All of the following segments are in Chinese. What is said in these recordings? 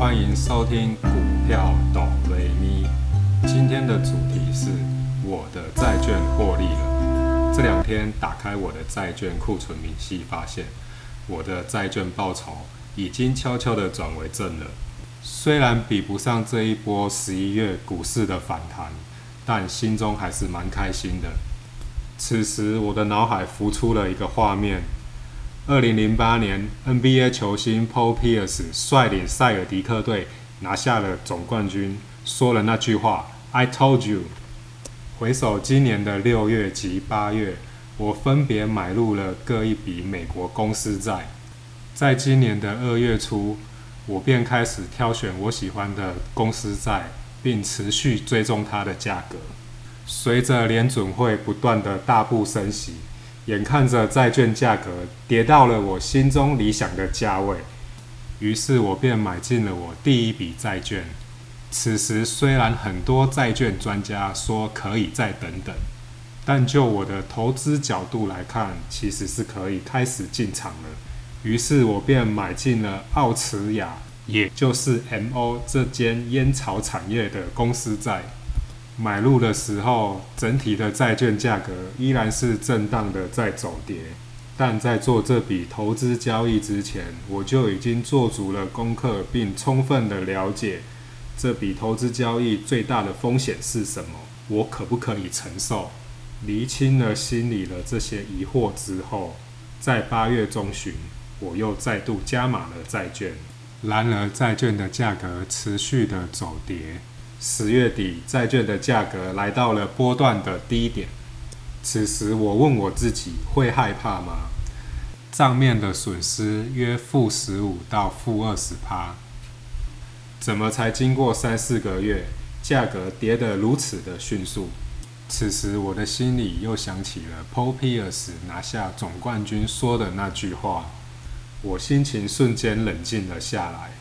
欢迎收听股票懂雷咪。今天的主题是我的债券获利了。这两天打开我的债券库存明细，发现我的债券报酬已经悄悄的转为正了。虽然比不上这一波十一月股市的反弹，但心中还是蛮开心的。此时我的脑海浮出了一个画面。二零零八年，NBA 球星 Paul Pierce 率领塞尔迪克队拿下了总冠军，说了那句话 “I told you”。回首今年的六月及八月，我分别买入了各一笔美国公司债。在今年的二月初，我便开始挑选我喜欢的公司债，并持续追踪它的价格。随着联准会不断的大步升息。眼看着债券价格跌到了我心中理想的价位，于是我便买进了我第一笔债券。此时虽然很多债券专家说可以再等等，但就我的投资角度来看，其实是可以开始进场了。于是我便买进了奥茨雅，也就是 M.O 这间烟草产业的公司债。买入的时候，整体的债券价格依然是震荡的在走跌，但在做这笔投资交易之前，我就已经做足了功课，并充分的了解这笔投资交易最大的风险是什么，我可不可以承受？厘清了心里的这些疑惑之后，在八月中旬，我又再度加码了债券，然而债券的价格持续的走跌。十月底，债券的价格来到了波段的低点。此时，我问我自己：会害怕吗？账面的损失约负十五到负二十趴，怎么才经过三四个月，价格跌得如此的迅速？此时，我的心里又想起了 Paul Pierce 拿下总冠军说的那句话，我心情瞬间冷静了下来。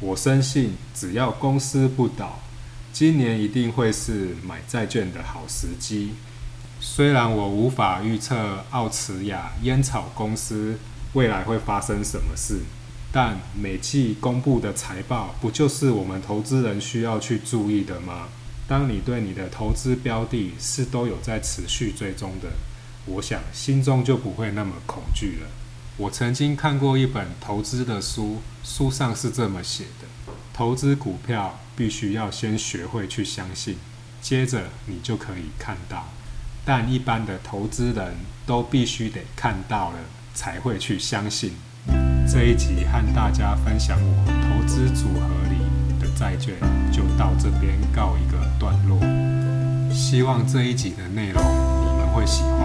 我深信，只要公司不倒。今年一定会是买债券的好时机。虽然我无法预测奥茨雅烟草公司未来会发生什么事，但每季公布的财报不就是我们投资人需要去注意的吗？当你对你的投资标的是都有在持续追踪的，我想心中就不会那么恐惧了。我曾经看过一本投资的书，书上是这么写的。投资股票必须要先学会去相信，接着你就可以看到。但一般的投资人都必须得看到了才会去相信。这一集和大家分享我投资组合里的债券，就到这边告一个段落。希望这一集的内容你们会喜欢。